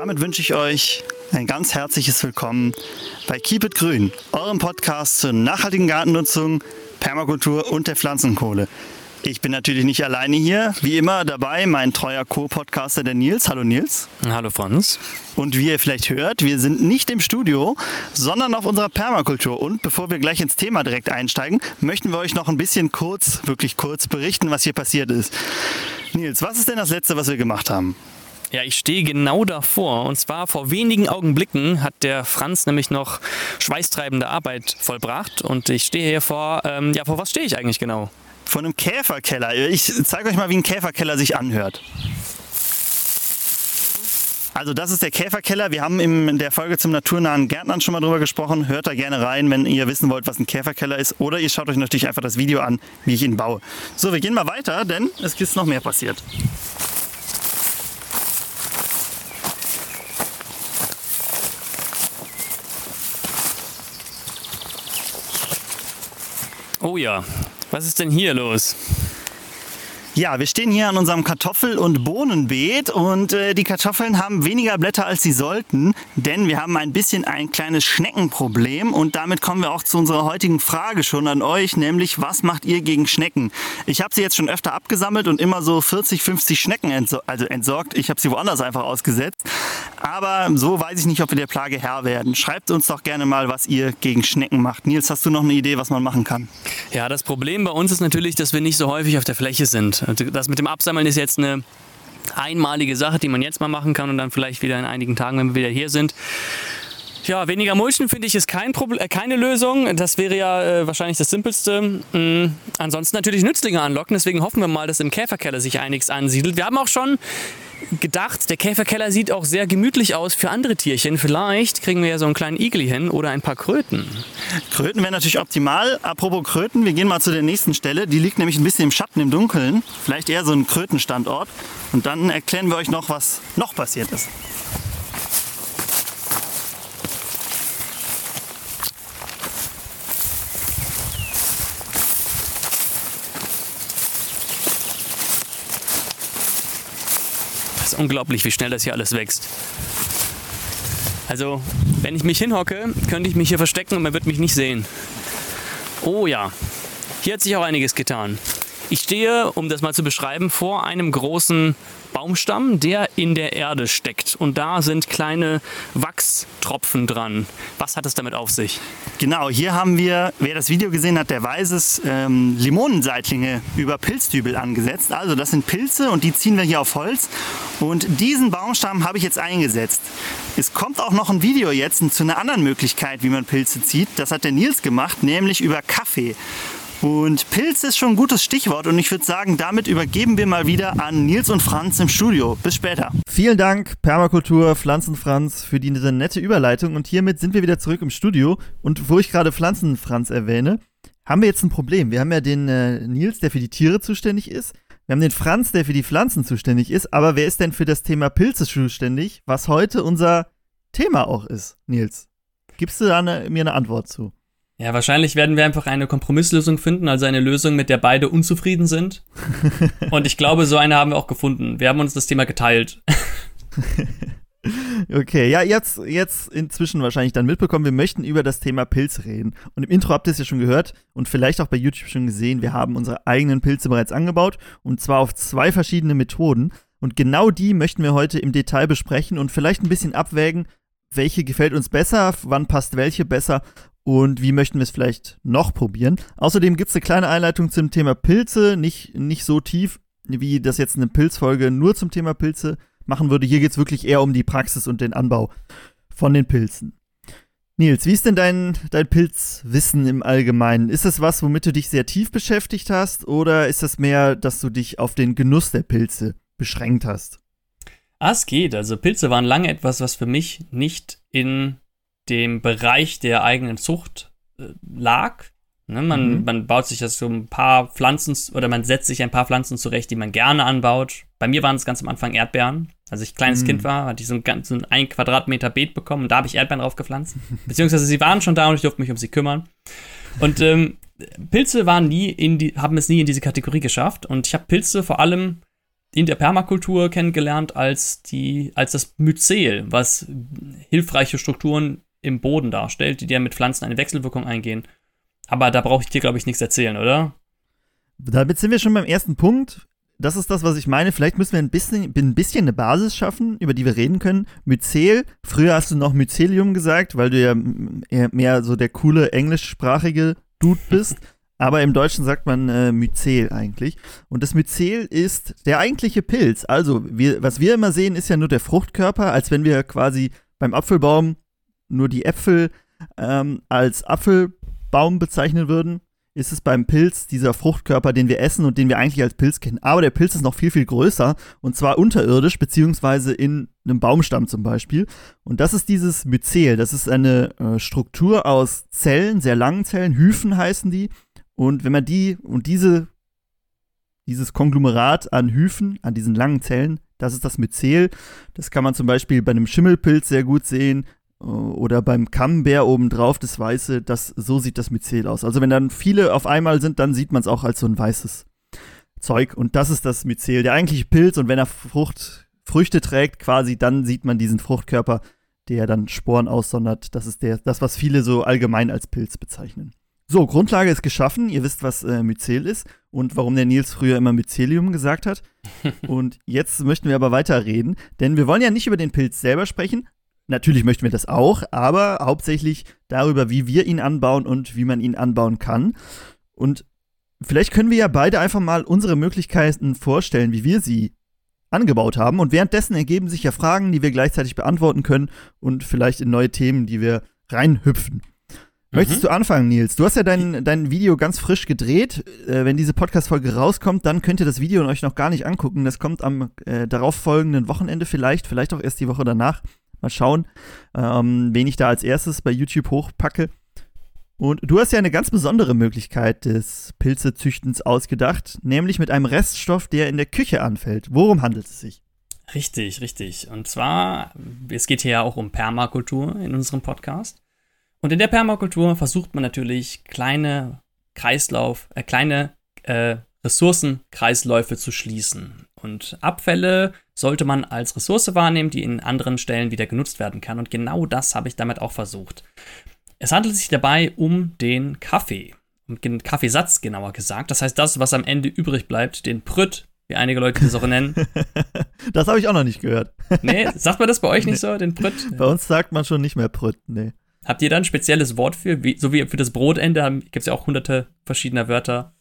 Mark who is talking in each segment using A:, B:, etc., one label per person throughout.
A: damit wünsche ich euch ein ganz herzliches Willkommen bei Keep It Grün, eurem Podcast zur nachhaltigen Gartennutzung, Permakultur und der Pflanzenkohle. Ich bin natürlich nicht alleine hier. Wie immer dabei mein treuer Co-Podcaster, der Nils. Hallo Nils.
B: Hallo Franz.
A: Und wie ihr vielleicht hört, wir sind nicht im Studio, sondern auf unserer Permakultur. Und bevor wir gleich ins Thema direkt einsteigen, möchten wir euch noch ein bisschen kurz, wirklich kurz berichten, was hier passiert ist. Nils, was ist denn das Letzte, was wir gemacht haben?
B: Ja, ich stehe genau davor. Und zwar vor wenigen Augenblicken hat der Franz nämlich noch schweißtreibende Arbeit vollbracht. Und ich stehe hier vor, ähm, ja, vor was stehe ich eigentlich genau?
A: von einem Käferkeller. Ich zeige euch mal, wie ein Käferkeller sich anhört. Also das ist der Käferkeller. Wir haben in der Folge zum naturnahen Gärtnern schon mal drüber gesprochen. Hört da gerne rein, wenn ihr wissen wollt, was ein Käferkeller ist. Oder ihr schaut euch natürlich einfach das Video an, wie ich ihn baue. So, wir gehen mal weiter, denn es ist noch mehr passiert.
B: Oh ja, was ist denn hier los?
A: Ja, wir stehen hier an unserem Kartoffel- und Bohnenbeet und äh, die Kartoffeln haben weniger Blätter als sie sollten, denn wir haben ein bisschen ein kleines Schneckenproblem und damit kommen wir auch zu unserer heutigen Frage schon an euch, nämlich was macht ihr gegen Schnecken? Ich habe sie jetzt schon öfter abgesammelt und immer so 40, 50 Schnecken entsor also entsorgt. Ich habe sie woanders einfach ausgesetzt, aber so weiß ich nicht, ob wir der Plage Herr werden. Schreibt uns doch gerne mal, was ihr gegen Schnecken macht. Nils, hast du noch eine Idee, was man machen kann?
B: Ja, das Problem bei uns ist natürlich, dass wir nicht so häufig auf der Fläche sind. Das mit dem Absammeln ist jetzt eine einmalige Sache, die man jetzt mal machen kann und dann vielleicht wieder in einigen Tagen, wenn wir wieder hier sind. Ja, weniger Mulchen finde ich ist kein Problem, äh, keine Lösung. Das wäre ja äh, wahrscheinlich das Simpelste. Mhm. Ansonsten natürlich Nützlinge anlocken. Deswegen hoffen wir mal, dass im Käferkeller sich einiges ansiedelt. Wir haben auch schon gedacht, der Käferkeller sieht auch sehr gemütlich aus für andere Tierchen. Vielleicht kriegen wir ja so einen kleinen Igel hin oder ein paar Kröten.
A: Kröten wäre natürlich optimal. Apropos Kröten, wir gehen mal zu der nächsten Stelle. Die liegt nämlich ein bisschen im Schatten, im Dunkeln. Vielleicht eher so ein Krötenstandort. Und dann erklären wir euch noch, was noch passiert ist.
B: Unglaublich, wie schnell das hier alles wächst. Also, wenn ich mich hinhocke, könnte ich mich hier verstecken und man wird mich nicht sehen. Oh ja, hier hat sich auch einiges getan. Ich stehe, um das mal zu beschreiben, vor einem großen Baumstamm, der in der Erde steckt. Und da sind kleine Wachstropfen dran. Was hat es damit auf sich?
A: Genau, hier haben wir, wer das Video gesehen hat, der weiß es, ähm, Limonenseitlinge über Pilzdübel angesetzt. Also das sind Pilze und die ziehen wir hier auf Holz. Und diesen Baumstamm habe ich jetzt eingesetzt. Es kommt auch noch ein Video jetzt zu einer anderen Möglichkeit, wie man Pilze zieht. Das hat der Nils gemacht, nämlich über Kaffee. Und Pilz ist schon ein gutes Stichwort und ich würde sagen, damit übergeben wir mal wieder an Nils und Franz im Studio. Bis später.
C: Vielen Dank, Permakultur, Pflanzenfranz, für diese nette Überleitung. Und hiermit sind wir wieder zurück im Studio. Und wo ich gerade Pflanzenfranz erwähne, haben wir jetzt ein Problem. Wir haben ja den äh, Nils, der für die Tiere zuständig ist. Wir haben den Franz, der für die Pflanzen zuständig ist. Aber wer ist denn für das Thema Pilze zuständig, was heute unser Thema auch ist, Nils? Gibst du da eine, mir eine Antwort zu?
B: Ja, wahrscheinlich werden wir einfach eine Kompromisslösung finden, also eine Lösung, mit der beide unzufrieden sind. Und ich glaube, so eine haben wir auch gefunden. Wir haben uns das Thema geteilt.
C: Okay, ja, jetzt, jetzt inzwischen wahrscheinlich dann mitbekommen, wir möchten über das Thema Pilze reden. Und im Intro habt ihr es ja schon gehört und vielleicht auch bei YouTube schon gesehen, wir haben unsere eigenen Pilze bereits angebaut und zwar auf zwei verschiedene Methoden. Und genau die möchten wir heute im Detail besprechen und vielleicht ein bisschen abwägen, welche gefällt uns besser, wann passt welche besser und wie möchten wir es vielleicht noch probieren. Außerdem gibt es eine kleine Einleitung zum Thema Pilze, nicht, nicht so tief, wie das jetzt eine Pilzfolge nur zum Thema Pilze machen würde. Hier geht es wirklich eher um die Praxis und den Anbau von den Pilzen. Nils, wie ist denn dein, dein Pilzwissen im Allgemeinen? Ist das was, womit du dich sehr tief beschäftigt hast oder ist das mehr, dass du dich auf den Genuss der Pilze beschränkt hast?
B: Ah, es geht. Also Pilze waren lange etwas, was für mich nicht in dem Bereich der eigenen Zucht äh, lag. Ne, man, mhm. man baut sich das so ein paar Pflanzen oder man setzt sich ein paar Pflanzen zurecht, die man gerne anbaut. Bei mir waren es ganz am Anfang Erdbeeren. Als ich kleines mhm. Kind war, hatte ich so ein, ganz, so ein Quadratmeter Beet bekommen und da habe ich Erdbeeren drauf gepflanzt. Beziehungsweise sie waren schon da und ich durfte mich um sie kümmern. Und ähm, Pilze waren nie in die, haben es nie in diese Kategorie geschafft. Und ich habe Pilze vor allem in der Permakultur kennengelernt als, die, als das Myzel, was hilfreiche Strukturen im Boden darstellt, die dir mit Pflanzen eine Wechselwirkung eingehen. Aber da brauche ich dir, glaube ich, nichts erzählen, oder?
A: Damit sind wir schon beim ersten Punkt. Das ist das, was ich meine. Vielleicht müssen wir ein bisschen, ein bisschen eine Basis schaffen, über die wir reden können. Myzel, früher hast du noch Mycelium gesagt, weil du ja mehr so der coole englischsprachige Dude bist. Aber im Deutschen sagt man äh, Myzel eigentlich. Und das Myzel ist der eigentliche Pilz. Also, wir, was wir immer sehen, ist ja nur der Fruchtkörper, als wenn wir quasi beim Apfelbaum nur die Äpfel ähm, als Apfelbaum bezeichnen würden, ist es beim Pilz dieser Fruchtkörper, den wir essen und den wir eigentlich als Pilz kennen. Aber der Pilz ist noch viel, viel größer und zwar unterirdisch, beziehungsweise in einem Baumstamm zum Beispiel. Und das ist dieses Myzel. Das ist eine äh, Struktur aus Zellen, sehr langen Zellen, Hyphen heißen die. Und wenn man die und diese, dieses Konglomerat an Hyphen, an diesen langen Zellen, das ist das Myzel. Das kann man zum Beispiel bei einem Schimmelpilz sehr gut sehen, oder beim Camembert obendrauf das Weiße, das, so sieht das Myzel aus. Also wenn dann viele auf einmal sind, dann sieht man es auch als so ein weißes Zeug. Und das ist das Myzel, der eigentliche Pilz. Und wenn er Frucht, Früchte trägt, quasi, dann sieht man diesen Fruchtkörper, der dann Sporen aussondert. Das ist der, das, was viele so allgemein als Pilz bezeichnen. So, Grundlage ist geschaffen. Ihr wisst, was äh, Myzel ist und warum der Nils früher immer Mycelium gesagt hat. und jetzt möchten wir aber weiterreden, denn wir wollen ja nicht über den Pilz selber sprechen, Natürlich möchten wir das auch, aber hauptsächlich darüber, wie wir ihn anbauen und wie man ihn anbauen kann. Und vielleicht können wir ja beide einfach mal unsere Möglichkeiten vorstellen, wie wir sie angebaut haben. Und währenddessen ergeben sich ja Fragen, die wir gleichzeitig beantworten können und vielleicht in neue Themen, die wir reinhüpfen. Mhm. Möchtest du anfangen, Nils? Du hast ja dein, dein Video ganz frisch gedreht. Äh, wenn diese Podcast-Folge rauskommt, dann könnt ihr das Video euch noch gar nicht angucken. Das kommt am äh, darauffolgenden Wochenende vielleicht, vielleicht auch erst die Woche danach. Mal schauen, ähm, wen ich da als erstes bei YouTube hochpacke. Und du hast ja eine ganz besondere Möglichkeit des Pilzezüchtens ausgedacht, nämlich mit einem Reststoff, der in der Küche anfällt. Worum handelt es sich?
B: Richtig, richtig. Und zwar, es geht hier ja auch um Permakultur in unserem Podcast. Und in der Permakultur versucht man natürlich kleine Kreislauf, äh, kleine äh, Ressourcenkreisläufe zu schließen. Und Abfälle sollte man als Ressource wahrnehmen, die in anderen Stellen wieder genutzt werden kann. Und genau das habe ich damit auch versucht. Es handelt sich dabei um den Kaffee. Um den Kaffeesatz genauer gesagt. Das heißt, das, was am Ende übrig bleibt, den Prütt, wie einige Leute das auch nennen.
A: das habe ich auch noch nicht gehört.
B: nee, sagt man das bei euch nicht so, den Prütt?
A: Bei uns sagt man schon nicht mehr Prütt, nee.
B: Habt ihr da ein spezielles Wort für? Wie, so wie für das Brotende gibt es ja auch hunderte verschiedener Wörter.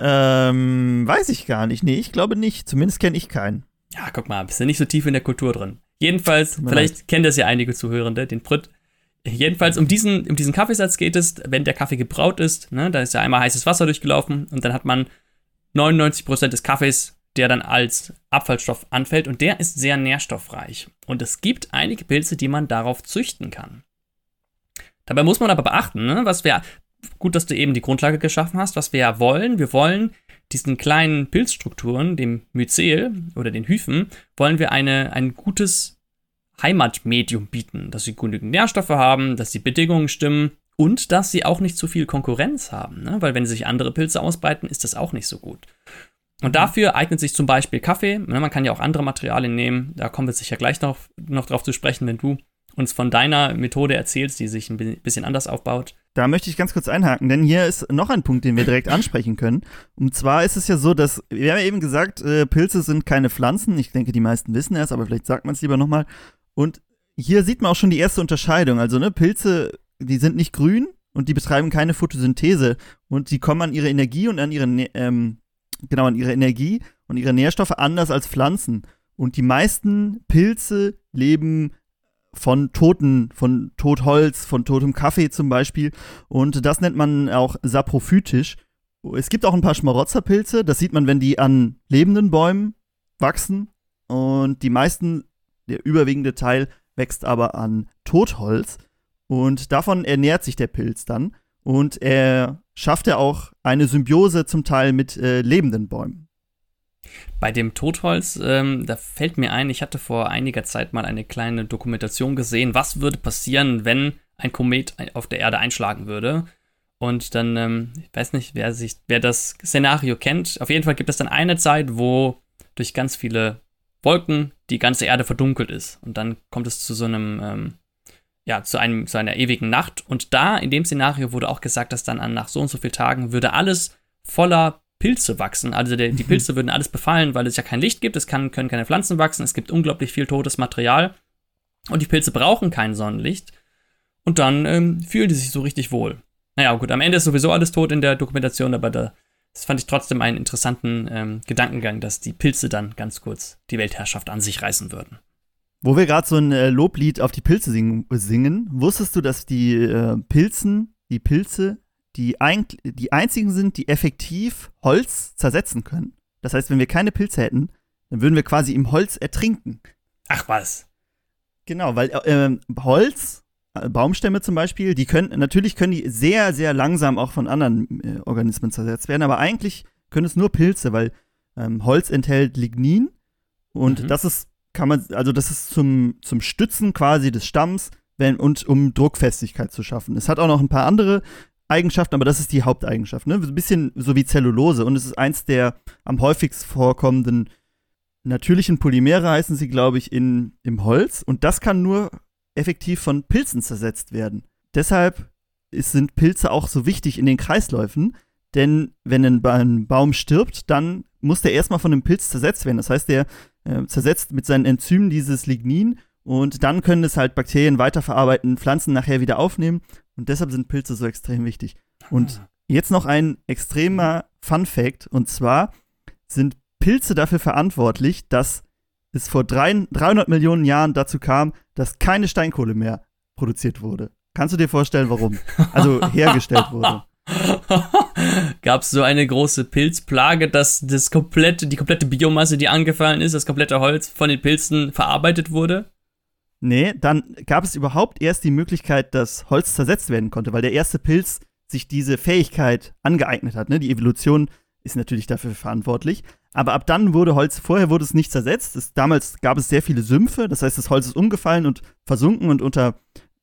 A: Ähm, weiß ich gar nicht. Nee, ich glaube nicht. Zumindest kenne ich keinen.
B: Ja, guck mal, bist du nicht so tief in der Kultur drin. Jedenfalls, vielleicht leid. kennen das ja einige Zuhörende, den Brütt. Jedenfalls um diesen, um diesen Kaffeesatz geht es, wenn der Kaffee gebraut ist, ne, da ist ja einmal heißes Wasser durchgelaufen und dann hat man 99% des Kaffees, der dann als Abfallstoff anfällt und der ist sehr nährstoffreich. Und es gibt einige Pilze, die man darauf züchten kann. Dabei muss man aber beachten, ne, was wir gut, dass du eben die Grundlage geschaffen hast, was wir ja wollen. Wir wollen diesen kleinen Pilzstrukturen, dem Myzel oder den Hyphen, wollen wir eine, ein gutes Heimatmedium bieten, dass sie genügend Nährstoffe haben, dass die Bedingungen stimmen und dass sie auch nicht zu viel Konkurrenz haben, ne? weil wenn sich andere Pilze ausbreiten, ist das auch nicht so gut. Und dafür eignet sich zum Beispiel Kaffee. Ne? Man kann ja auch andere Materialien nehmen. Da kommen wir sicher gleich noch, noch drauf zu sprechen, wenn du uns von deiner Methode erzählst, die sich ein bisschen anders aufbaut.
A: Da möchte ich ganz kurz einhaken, denn hier ist noch ein Punkt, den wir direkt ansprechen können. Und zwar ist es ja so, dass, wir haben ja eben gesagt, äh, Pilze sind keine Pflanzen. Ich denke, die meisten wissen es, aber vielleicht sagt man es lieber nochmal. Und hier sieht man auch schon die erste Unterscheidung. Also, ne, Pilze, die sind nicht grün und die betreiben keine Photosynthese. Und die kommen an ihre Energie und an ihre, ähm, genau, an ihre Energie und ihre Nährstoffe anders als Pflanzen. Und die meisten Pilze leben von toten, von Totholz, von totem Kaffee zum Beispiel. Und das nennt man auch saprophytisch. Es gibt auch ein paar Schmarotzerpilze, das sieht man, wenn die an lebenden Bäumen wachsen. Und die meisten, der überwiegende Teil, wächst aber an Totholz. Und davon ernährt sich der Pilz dann. Und er schafft ja auch eine Symbiose zum Teil mit äh, lebenden Bäumen.
B: Bei dem Totholz, ähm, da fällt mir ein, ich hatte vor einiger Zeit mal eine kleine Dokumentation gesehen, was würde passieren, wenn ein Komet auf der Erde einschlagen würde. Und dann, ähm, ich weiß nicht, wer, sich, wer das Szenario kennt, auf jeden Fall gibt es dann eine Zeit, wo durch ganz viele Wolken die ganze Erde verdunkelt ist. Und dann kommt es zu so einem, ähm, ja, zu, einem, zu einer ewigen Nacht. Und da, in dem Szenario, wurde auch gesagt, dass dann an, nach so und so vielen Tagen würde alles voller Pilze wachsen. Also der, die mhm. Pilze würden alles befallen, weil es ja kein Licht gibt, es kann, können keine Pflanzen wachsen, es gibt unglaublich viel totes Material. Und die Pilze brauchen kein Sonnenlicht. Und dann ähm, fühlen die sich so richtig wohl. Naja, gut, am Ende ist sowieso alles tot in der Dokumentation, aber da, das fand ich trotzdem einen interessanten ähm, Gedankengang, dass die Pilze dann ganz kurz die Weltherrschaft an sich reißen würden.
A: Wo wir gerade so ein äh, Loblied auf die Pilze singen, singen, wusstest du, dass die äh, Pilzen, die Pilze, die, ein, die einzigen sind, die effektiv Holz zersetzen können? Das heißt, wenn wir keine Pilze hätten, dann würden wir quasi im Holz ertrinken.
B: Ach was.
A: Genau, weil äh, Holz äh, Baumstämme zum Beispiel, die können, natürlich können die sehr, sehr langsam auch von anderen äh, Organismen zersetzt werden, aber eigentlich können es nur Pilze, weil ähm, Holz enthält Lignin und mhm. das ist, kann man, also das ist zum, zum Stützen quasi des Stamms wenn, und um Druckfestigkeit zu schaffen. Es hat auch noch ein paar andere Eigenschaften, aber das ist die Haupteigenschaft, ne? Ein bisschen so wie Zellulose und es ist eins der am häufigst vorkommenden natürlichen Polymere heißen sie, glaube ich, in, im Holz. Und das kann nur effektiv von Pilzen zersetzt werden. Deshalb ist, sind Pilze auch so wichtig in den Kreisläufen, denn wenn ein, ein Baum stirbt, dann muss der erstmal von einem Pilz zersetzt werden. Das heißt, der äh, zersetzt mit seinen Enzymen dieses Lignin und dann können es halt Bakterien weiterverarbeiten, Pflanzen nachher wieder aufnehmen und deshalb sind Pilze so extrem wichtig. Und ah. jetzt noch ein extremer Fun Fact und zwar sind Pilze dafür verantwortlich, dass es vor drei, 300 Millionen Jahren dazu kam, dass keine Steinkohle mehr produziert wurde. Kannst du dir vorstellen, warum? Also hergestellt wurde.
B: Gab es so eine große Pilzplage, dass das komplette, die komplette Biomasse, die angefallen ist, das komplette Holz von den Pilzen verarbeitet wurde?
A: Nee, dann gab es überhaupt erst die Möglichkeit, dass Holz zersetzt werden konnte, weil der erste Pilz sich diese Fähigkeit angeeignet hat. Ne? Die Evolution ist natürlich dafür verantwortlich. Aber ab dann wurde Holz, vorher wurde es nicht zersetzt. Es, damals gab es sehr viele Sümpfe, das heißt, das Holz ist umgefallen und versunken und unter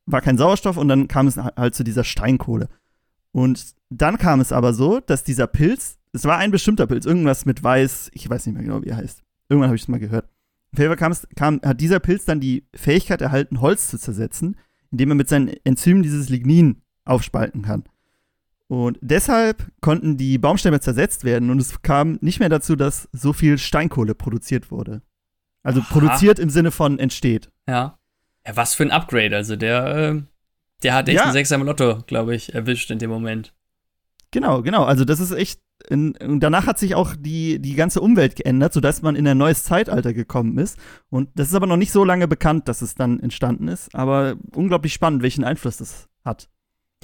A: war kein Sauerstoff und dann kam es halt zu dieser Steinkohle. Und dann kam es aber so, dass dieser Pilz, es war ein bestimmter Pilz, irgendwas mit Weiß, ich weiß nicht mehr genau, wie er heißt. Irgendwann habe ich es mal gehört. Fall kam, hat dieser Pilz dann die Fähigkeit erhalten, Holz zu zersetzen, indem er mit seinen Enzymen dieses Lignin aufspalten kann. Und deshalb konnten die Baumstämme zersetzt werden und es kam nicht mehr dazu, dass so viel Steinkohle produziert wurde. Also Aha. produziert im Sinne von entsteht.
B: Ja. Ja, was für ein Upgrade. Also der, äh, der hat echt ja. ein Sechser im Lotto, glaube ich, erwischt in dem Moment.
A: Genau, genau. Also das ist echt. In, danach hat sich auch die, die ganze Umwelt geändert, sodass man in ein neues Zeitalter gekommen ist. Und das ist aber noch nicht so lange bekannt, dass es dann entstanden ist. Aber unglaublich spannend, welchen Einfluss das hat.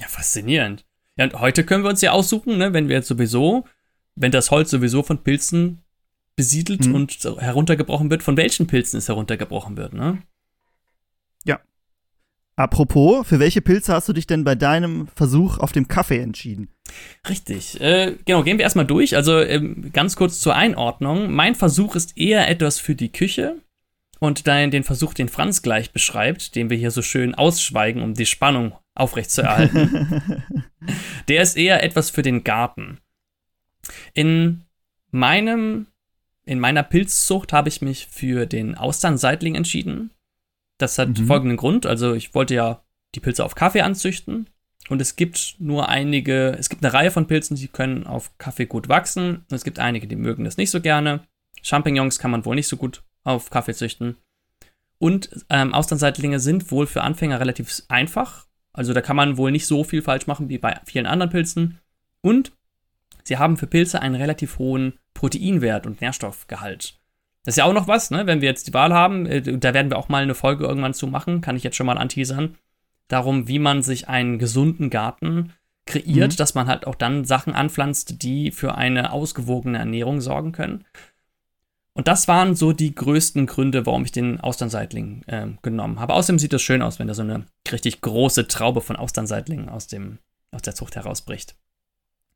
B: Ja, faszinierend. Ja, und heute können wir uns ja aussuchen, ne, wenn wir jetzt sowieso, wenn das Holz sowieso von Pilzen besiedelt mhm. und heruntergebrochen wird, von welchen Pilzen es heruntergebrochen wird, ne?
A: Apropos, für welche Pilze hast du dich denn bei deinem Versuch auf dem Kaffee entschieden?
B: Richtig. Äh, genau, gehen wir erstmal durch. Also ähm, ganz kurz zur Einordnung. Mein Versuch ist eher etwas für die Küche. Und dann den Versuch, den Franz gleich beschreibt, den wir hier so schön ausschweigen, um die Spannung aufrechtzuerhalten. der ist eher etwas für den Garten. In meinem, in meiner Pilzzucht habe ich mich für den Austernseitling entschieden. Das hat mhm. folgenden Grund. Also ich wollte ja die Pilze auf Kaffee anzüchten. Und es gibt nur einige, es gibt eine Reihe von Pilzen, die können auf Kaffee gut wachsen. Und es gibt einige, die mögen das nicht so gerne. Champignons kann man wohl nicht so gut auf Kaffee züchten. Und ähm, Austernseitlinge sind wohl für Anfänger relativ einfach. Also da kann man wohl nicht so viel falsch machen wie bei vielen anderen Pilzen. Und sie haben für Pilze einen relativ hohen Proteinwert und Nährstoffgehalt. Das ist ja auch noch was, ne? wenn wir jetzt die Wahl haben. Äh, da werden wir auch mal eine Folge irgendwann zu machen, kann ich jetzt schon mal anteasern. Darum, wie man sich einen gesunden Garten kreiert, mhm. dass man halt auch dann Sachen anpflanzt, die für eine ausgewogene Ernährung sorgen können. Und das waren so die größten Gründe, warum ich den Austernseitling äh, genommen habe. Außerdem sieht das schön aus, wenn da so eine richtig große Traube von Austernseitlingen aus, dem, aus der Zucht herausbricht.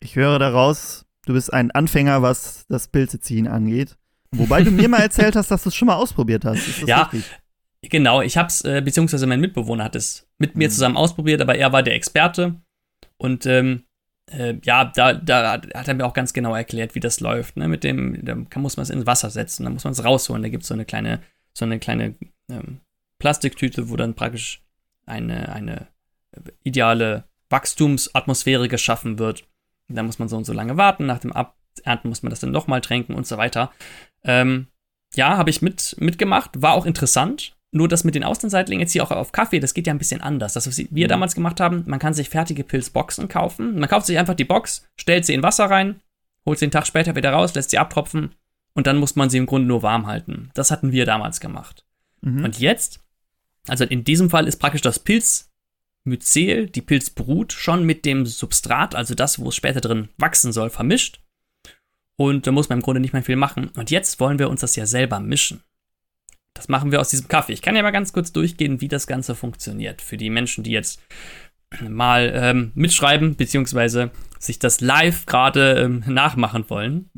A: Ich höre daraus, du bist ein Anfänger, was das Pilzeziehen angeht. Wobei du mir mal erzählt hast, dass du es schon mal ausprobiert hast.
B: ja, richtig? genau. Ich habe es, äh, beziehungsweise mein Mitbewohner hat es mit mir mhm. zusammen ausprobiert, aber er war der Experte. Und ähm, äh, ja, da, da hat er mir auch ganz genau erklärt, wie das läuft. Ne? Mit dem, da muss man es ins Wasser setzen, dann muss man es rausholen. Da gibt es so eine kleine, so eine kleine ähm, Plastiktüte, wo dann praktisch eine, eine ideale Wachstumsatmosphäre geschaffen wird. Da muss man so und so lange warten. Nach dem Abernten muss man das dann nochmal tränken und so weiter. Ähm, ja, habe ich mit, mitgemacht. War auch interessant. Nur das mit den Außenseitlingen jetzt hier auch auf Kaffee, das geht ja ein bisschen anders. Das, was wir mhm. damals gemacht haben, man kann sich fertige Pilzboxen kaufen. Man kauft sich einfach die Box, stellt sie in Wasser rein, holt sie einen Tag später wieder raus, lässt sie abtropfen und dann muss man sie im Grunde nur warm halten. Das hatten wir damals gemacht. Mhm. Und jetzt, also in diesem Fall ist praktisch das Pilzmyzel, die Pilzbrut, schon mit dem Substrat, also das, wo es später drin wachsen soll, vermischt. Und da muss man im Grunde nicht mehr viel machen. Und jetzt wollen wir uns das ja selber mischen. Das machen wir aus diesem Kaffee. Ich kann ja mal ganz kurz durchgehen, wie das Ganze funktioniert. Für die Menschen, die jetzt mal ähm, mitschreiben, beziehungsweise sich das live gerade ähm, nachmachen wollen.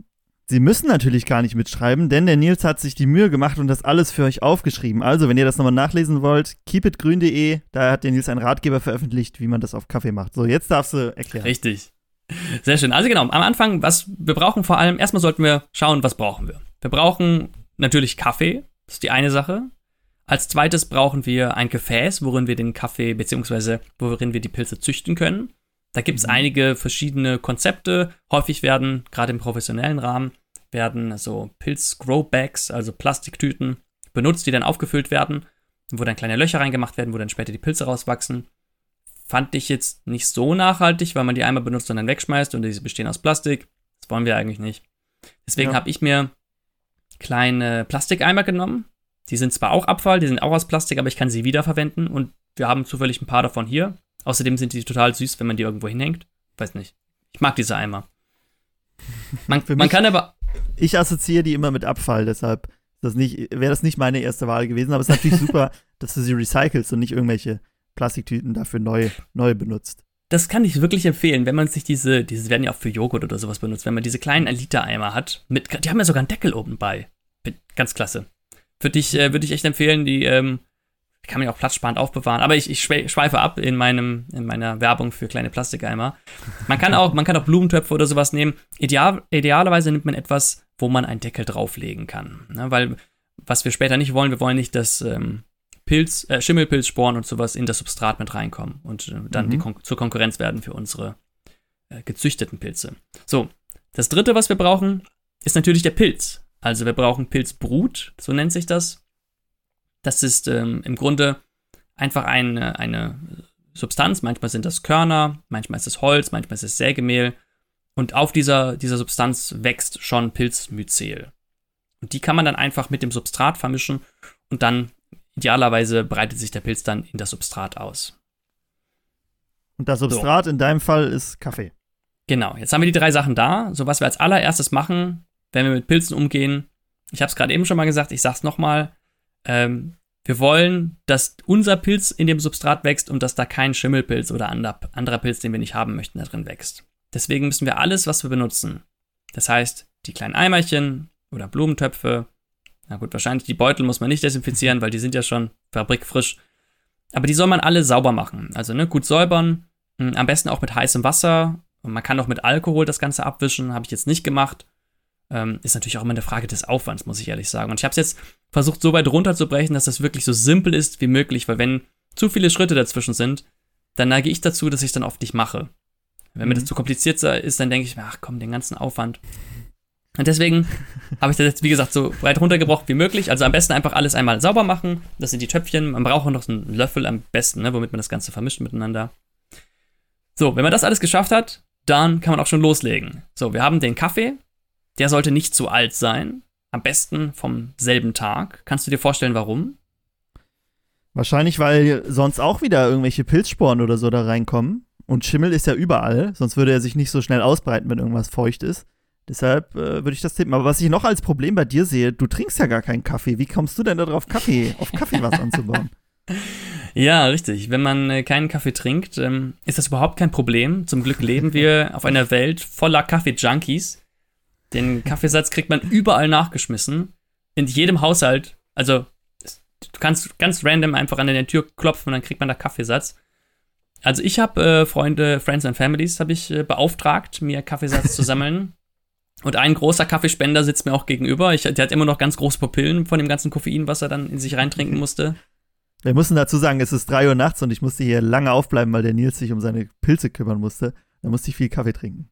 A: Sie müssen natürlich gar nicht mitschreiben, denn der Nils hat sich die Mühe gemacht und das alles für euch aufgeschrieben. Also, wenn ihr das nochmal nachlesen wollt, keepitgrün.de, da hat der Nils einen Ratgeber veröffentlicht, wie man das auf Kaffee macht. So, jetzt darfst du erklären.
B: Richtig. Sehr schön. Also genau, am Anfang, was wir brauchen vor allem, erstmal sollten wir schauen, was brauchen wir. Wir brauchen natürlich Kaffee, das ist die eine Sache. Als zweites brauchen wir ein Gefäß, worin wir den Kaffee bzw. worin wir die Pilze züchten können. Da gibt es mhm. einige verschiedene Konzepte. Häufig werden, gerade im professionellen Rahmen, werden so Pilz-Grow-Bags, also Plastiktüten, benutzt, die dann aufgefüllt werden, wo dann kleine Löcher reingemacht werden, wo dann später die Pilze rauswachsen. Fand ich jetzt nicht so nachhaltig, weil man die einmal benutzt und dann wegschmeißt und diese bestehen aus Plastik. Das wollen wir eigentlich nicht. Deswegen ja. habe ich mir kleine Plastikeimer genommen. Die sind zwar auch Abfall, die sind auch aus Plastik, aber ich kann sie wiederverwenden und wir haben zufällig ein paar davon hier. Außerdem sind die total süß, wenn man die irgendwo hinhängt. Weiß nicht. Ich mag diese Eimer.
A: Man, man kann aber. Ich assoziiere die immer mit Abfall, deshalb das wäre das nicht meine erste Wahl gewesen, aber es ist natürlich super, dass du sie recycelst und nicht irgendwelche Plastiktüten dafür neu, neu benutzt.
B: Das kann ich wirklich empfehlen, wenn man sich diese, diese werden ja auch für Joghurt oder sowas benutzt, wenn man diese kleinen Liter-Eimer hat, mit, die haben ja sogar einen Deckel oben bei. Ganz klasse. Würde ich, äh, würd ich echt empfehlen, die ähm, kann man ja auch platzsparend aufbewahren. Aber ich, ich schweife ab in, meinem, in meiner Werbung für kleine Plastikeimer. Man kann auch, man kann auch Blumentöpfe oder sowas nehmen. Ideal, idealerweise nimmt man etwas, wo man einen Deckel drauflegen kann. Ne? Weil, was wir später nicht wollen, wir wollen nicht, dass ähm, Pilz, äh, Schimmelpilzsporen und sowas in das Substrat mit reinkommen und äh, dann mhm. die Kon zur Konkurrenz werden für unsere äh, gezüchteten Pilze. So, das dritte, was wir brauchen, ist natürlich der Pilz. Also wir brauchen Pilzbrut, so nennt sich das. Das ist ähm, im Grunde einfach eine, eine Substanz. Manchmal sind das Körner, manchmal ist es Holz, manchmal ist es Sägemehl. Und auf dieser, dieser Substanz wächst schon Pilzmyzel. Und die kann man dann einfach mit dem Substrat vermischen und dann Idealerweise breitet sich der Pilz dann in das Substrat aus.
A: Und das Substrat so. in deinem Fall ist Kaffee.
B: Genau, jetzt haben wir die drei Sachen da. So, was wir als allererstes machen, wenn wir mit Pilzen umgehen, ich habe es gerade eben schon mal gesagt, ich sage es nochmal, ähm, wir wollen, dass unser Pilz in dem Substrat wächst und dass da kein Schimmelpilz oder anderer Pilz, den wir nicht haben möchten, da drin wächst. Deswegen müssen wir alles, was wir benutzen, das heißt die kleinen Eimerchen oder Blumentöpfe na gut, wahrscheinlich die Beutel muss man nicht desinfizieren, weil die sind ja schon fabrikfrisch. Aber die soll man alle sauber machen. Also ne, gut säubern, hm, am besten auch mit heißem Wasser. Und man kann auch mit Alkohol das Ganze abwischen, habe ich jetzt nicht gemacht. Ähm, ist natürlich auch immer eine Frage des Aufwands, muss ich ehrlich sagen. Und ich habe es jetzt versucht, so weit runterzubrechen, dass das wirklich so simpel ist wie möglich, weil wenn zu viele Schritte dazwischen sind, dann neige ich dazu, dass ich es dann oft nicht mache. Wenn mhm. mir das mhm. zu kompliziert ist, dann denke ich mir, ach komm, den ganzen Aufwand. Und deswegen habe ich das jetzt, wie gesagt, so weit runtergebrochen wie möglich. Also am besten einfach alles einmal sauber machen. Das sind die Töpfchen. Man braucht auch noch so einen Löffel am besten, ne, womit man das Ganze vermischt miteinander. So, wenn man das alles geschafft hat, dann kann man auch schon loslegen. So, wir haben den Kaffee. Der sollte nicht zu alt sein. Am besten vom selben Tag. Kannst du dir vorstellen, warum?
A: Wahrscheinlich, weil sonst auch wieder irgendwelche Pilzsporen oder so da reinkommen. Und Schimmel ist ja überall, sonst würde er sich nicht so schnell ausbreiten, wenn irgendwas feucht ist. Deshalb äh, würde ich das tippen. Aber was ich noch als Problem bei dir sehe, du trinkst ja gar keinen Kaffee. Wie kommst du denn darauf, Kaffee, auf Kaffee was anzubauen?
B: Ja, richtig. Wenn man äh, keinen Kaffee trinkt, ähm, ist das überhaupt kein Problem. Zum Glück leben wir auf einer Welt voller Kaffee-Junkies. Den Kaffeesatz kriegt man überall nachgeschmissen. In jedem Haushalt. Also, du kannst ganz random einfach an der Tür klopfen und dann kriegt man da Kaffeesatz. Also ich habe äh, Freunde, Friends and Families habe ich äh, beauftragt, mir Kaffeesatz zu sammeln. Und ein großer Kaffeespender sitzt mir auch gegenüber. Ich, der hat immer noch ganz große Pupillen von dem ganzen Koffein, was er dann in sich reintrinken musste.
A: Wir müssen dazu sagen, es ist drei Uhr nachts und ich musste hier lange aufbleiben, weil der Nils sich um seine Pilze kümmern musste. Da musste ich viel Kaffee trinken.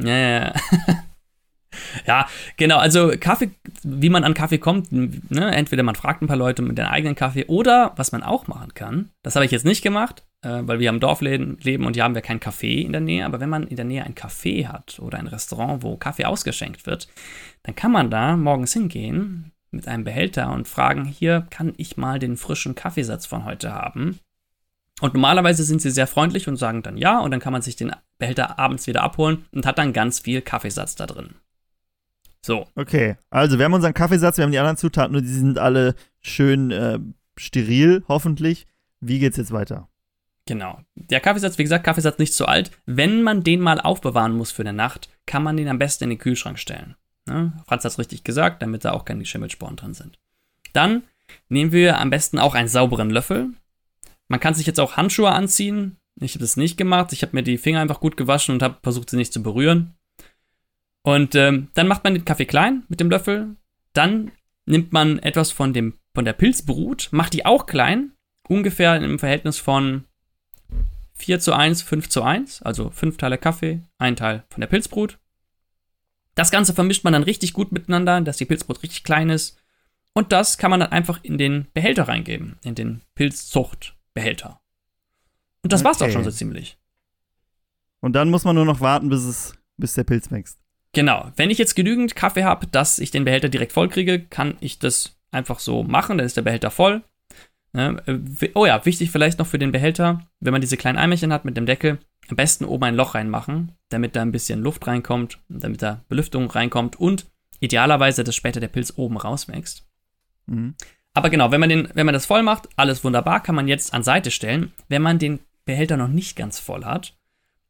B: Ja, ja, ja. ja, genau. Also Kaffee, wie man an Kaffee kommt, ne? entweder man fragt ein paar Leute mit den eigenen Kaffee oder was man auch machen kann, das habe ich jetzt nicht gemacht, äh, weil wir am Dorf leben und hier haben wir kein Café in der Nähe, aber wenn man in der Nähe ein Café hat oder ein Restaurant, wo Kaffee ausgeschenkt wird, dann kann man da morgens hingehen mit einem Behälter und fragen, hier kann ich mal den frischen Kaffeesatz von heute haben. Und normalerweise sind sie sehr freundlich und sagen dann ja, und dann kann man sich den Behälter abends wieder abholen und hat dann ganz viel Kaffeesatz da drin. So.
A: Okay, also wir haben unseren Kaffeesatz, wir haben die anderen Zutaten und die sind alle schön äh, steril, hoffentlich. Wie geht's jetzt weiter?
B: Genau. Der Kaffeesatz, wie gesagt, Kaffeesatz nicht zu alt. Wenn man den mal aufbewahren muss für eine Nacht, kann man den am besten in den Kühlschrank stellen. Ne? Franz hat es richtig gesagt, damit da auch keine Schimmelsporen drin sind. Dann nehmen wir am besten auch einen sauberen Löffel. Man kann sich jetzt auch Handschuhe anziehen. Ich habe das nicht gemacht. Ich habe mir die Finger einfach gut gewaschen und habe versucht, sie nicht zu berühren. Und ähm, dann macht man den Kaffee klein mit dem Löffel. Dann nimmt man etwas von, dem, von der Pilzbrut, macht die auch klein. Ungefähr im Verhältnis von 4 zu 1, 5 zu 1. Also 5 Teile Kaffee, ein Teil von der Pilzbrut. Das Ganze vermischt man dann richtig gut miteinander, dass die Pilzbrot richtig klein ist. Und das kann man dann einfach in den Behälter reingeben, in den Pilzzuchtbehälter. Und das okay. war's auch schon so ziemlich.
A: Und dann muss man nur noch warten, bis, es, bis der Pilz wächst.
B: Genau. Wenn ich jetzt genügend Kaffee habe, dass ich den Behälter direkt voll kriege, kann ich das einfach so machen. Dann ist der Behälter voll. Oh ja, wichtig vielleicht noch für den Behälter, wenn man diese kleinen Eimerchen hat mit dem Deckel, am besten oben ein Loch reinmachen, damit da ein bisschen Luft reinkommt, damit da Belüftung reinkommt und idealerweise, dass später der Pilz oben rauswächst. Mhm. Aber genau, wenn man, den, wenn man das voll macht, alles wunderbar, kann man jetzt an Seite stellen. Wenn man den Behälter noch nicht ganz voll hat,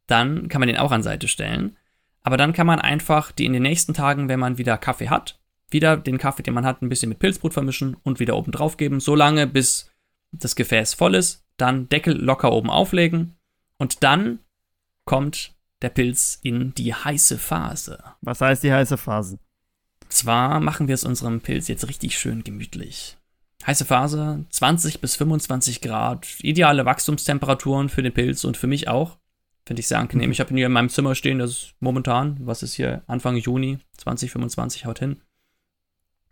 B: dann kann man den auch an Seite stellen. Aber dann kann man einfach die in den nächsten Tagen, wenn man wieder Kaffee hat, wieder den Kaffee, den man hat, ein bisschen mit Pilzbrut vermischen und wieder oben drauf geben, so lange bis das Gefäß voll ist. Dann Deckel locker oben auflegen und dann kommt der Pilz in die heiße Phase.
A: Was heißt die heiße Phase?
B: Zwar machen wir es unserem Pilz jetzt richtig schön gemütlich. Heiße Phase, 20 bis 25 Grad, ideale Wachstumstemperaturen für den Pilz und für mich auch. Finde ich sehr angenehm. Mhm. Ich habe ihn hier in meinem Zimmer stehen, das ist momentan, was ist hier, Anfang Juni 2025, haut hin.